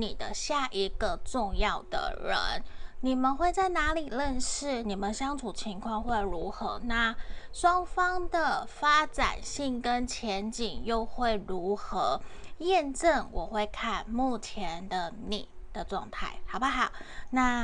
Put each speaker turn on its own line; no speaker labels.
你的下一个重要的人你们会在哪里认识？你们相处情况会如何？那双方的发展性跟前景又会如何？验证我会看目前的你的状态好不好？那